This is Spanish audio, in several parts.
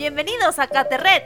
Bienvenidos a Caterret.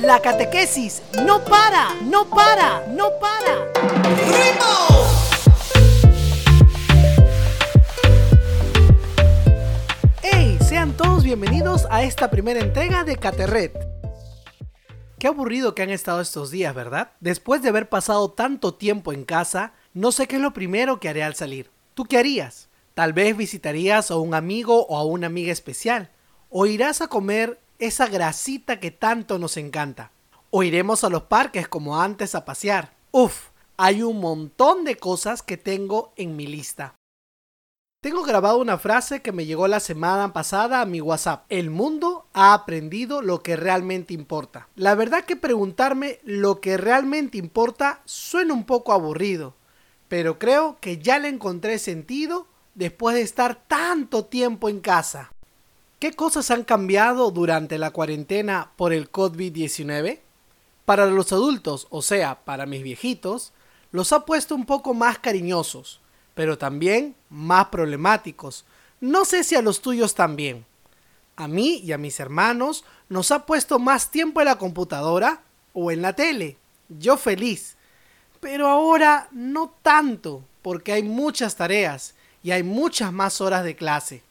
La catequesis no para, no para, no para. ¡Hey! Sean todos bienvenidos a esta primera entrega de Caterret. Qué aburrido que han estado estos días, ¿verdad? Después de haber pasado tanto tiempo en casa, no sé qué es lo primero que haré al salir. ¿Tú qué harías? Tal vez visitarías a un amigo o a una amiga especial. O irás a comer esa grasita que tanto nos encanta. O iremos a los parques como antes a pasear. Uf, hay un montón de cosas que tengo en mi lista. Tengo grabado una frase que me llegó la semana pasada a mi WhatsApp. El mundo ha aprendido lo que realmente importa. La verdad que preguntarme lo que realmente importa suena un poco aburrido, pero creo que ya le encontré sentido después de estar tanto tiempo en casa. ¿Qué cosas han cambiado durante la cuarentena por el COVID-19? Para los adultos, o sea, para mis viejitos, los ha puesto un poco más cariñosos, pero también más problemáticos. No sé si a los tuyos también. A mí y a mis hermanos nos ha puesto más tiempo en la computadora o en la tele. Yo feliz. Pero ahora no tanto, porque hay muchas tareas y hay muchas más horas de clase.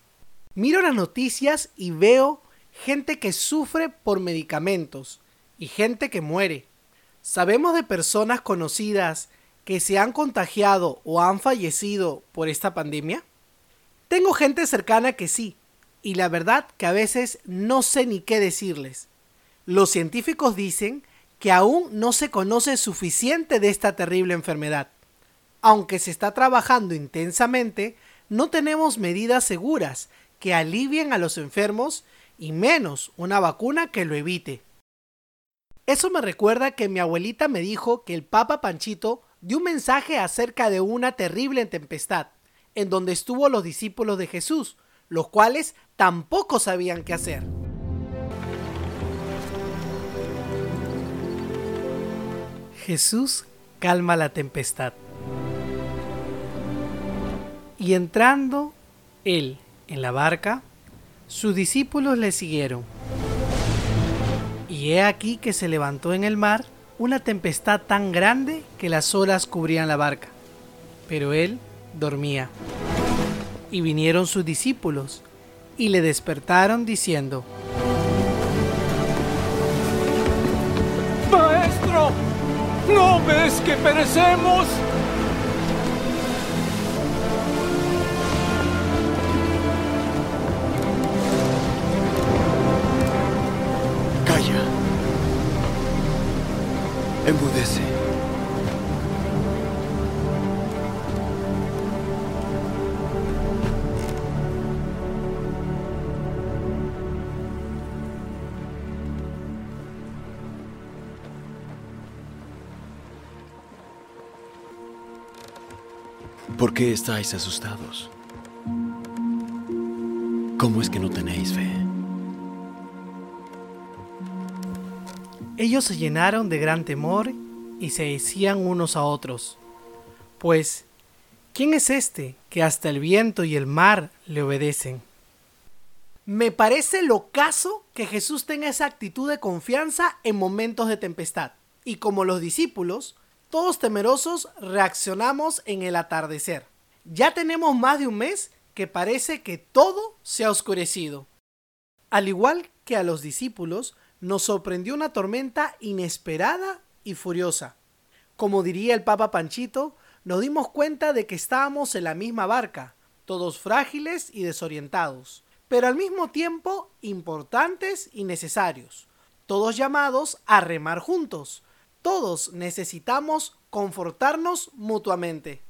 Miro las noticias y veo gente que sufre por medicamentos y gente que muere. ¿Sabemos de personas conocidas que se han contagiado o han fallecido por esta pandemia? Tengo gente cercana que sí, y la verdad que a veces no sé ni qué decirles. Los científicos dicen que aún no se conoce suficiente de esta terrible enfermedad. Aunque se está trabajando intensamente, no tenemos medidas seguras que alivien a los enfermos y menos una vacuna que lo evite. Eso me recuerda que mi abuelita me dijo que el Papa Panchito dio un mensaje acerca de una terrible tempestad, en donde estuvo los discípulos de Jesús, los cuales tampoco sabían qué hacer. Jesús calma la tempestad. Y entrando él en la barca, sus discípulos le siguieron. Y he aquí que se levantó en el mar una tempestad tan grande que las olas cubrían la barca. Pero él dormía. Y vinieron sus discípulos y le despertaron diciendo, Maestro, ¿no ves que perecemos? Enmudece. ¿Por qué estáis asustados? ¿Cómo es que no tenéis fe? Ellos se llenaron de gran temor y se decían unos a otros, pues, ¿quién es este que hasta el viento y el mar le obedecen? Me parece lo caso que Jesús tenga esa actitud de confianza en momentos de tempestad. Y como los discípulos, todos temerosos reaccionamos en el atardecer. Ya tenemos más de un mes que parece que todo se ha oscurecido. Al igual que a los discípulos, nos sorprendió una tormenta inesperada y furiosa. Como diría el Papa Panchito, nos dimos cuenta de que estábamos en la misma barca, todos frágiles y desorientados, pero al mismo tiempo importantes y necesarios, todos llamados a remar juntos, todos necesitamos confortarnos mutuamente.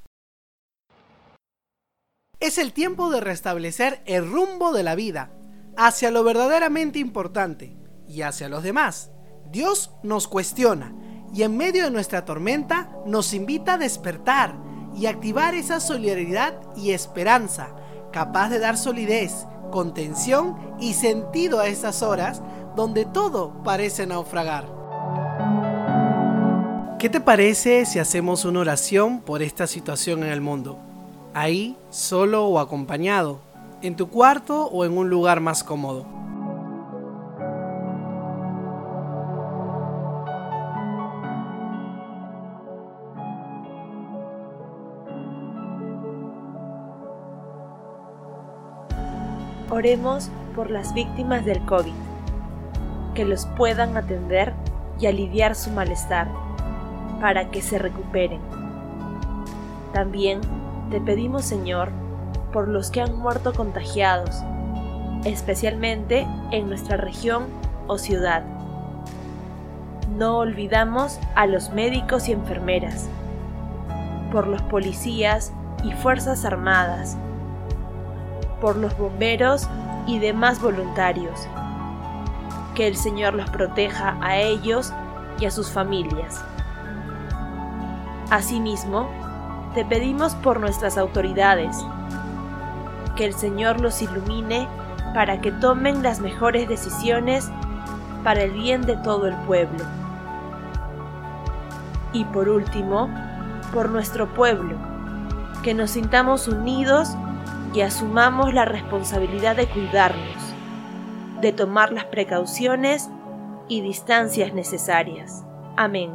Es el tiempo de restablecer el rumbo de la vida hacia lo verdaderamente importante, y hacia los demás. Dios nos cuestiona y en medio de nuestra tormenta nos invita a despertar y activar esa solidaridad y esperanza, capaz de dar solidez, contención y sentido a esas horas donde todo parece naufragar. ¿Qué te parece si hacemos una oración por esta situación en el mundo? Ahí, solo o acompañado, en tu cuarto o en un lugar más cómodo. Oremos por las víctimas del COVID, que los puedan atender y aliviar su malestar, para que se recuperen. También te pedimos, Señor, por los que han muerto contagiados, especialmente en nuestra región o ciudad. No olvidamos a los médicos y enfermeras, por los policías y fuerzas armadas, por los bomberos y demás voluntarios. Que el Señor los proteja a ellos y a sus familias. Asimismo, te pedimos por nuestras autoridades, que el Señor los ilumine para que tomen las mejores decisiones para el bien de todo el pueblo. Y por último, por nuestro pueblo, que nos sintamos unidos y asumamos la responsabilidad de cuidarnos, de tomar las precauciones y distancias necesarias. Amén.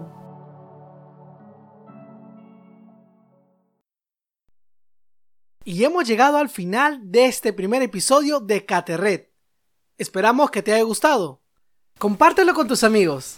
Y hemos llegado al final de este primer episodio de Caterret. Esperamos que te haya gustado. Compártelo con tus amigos.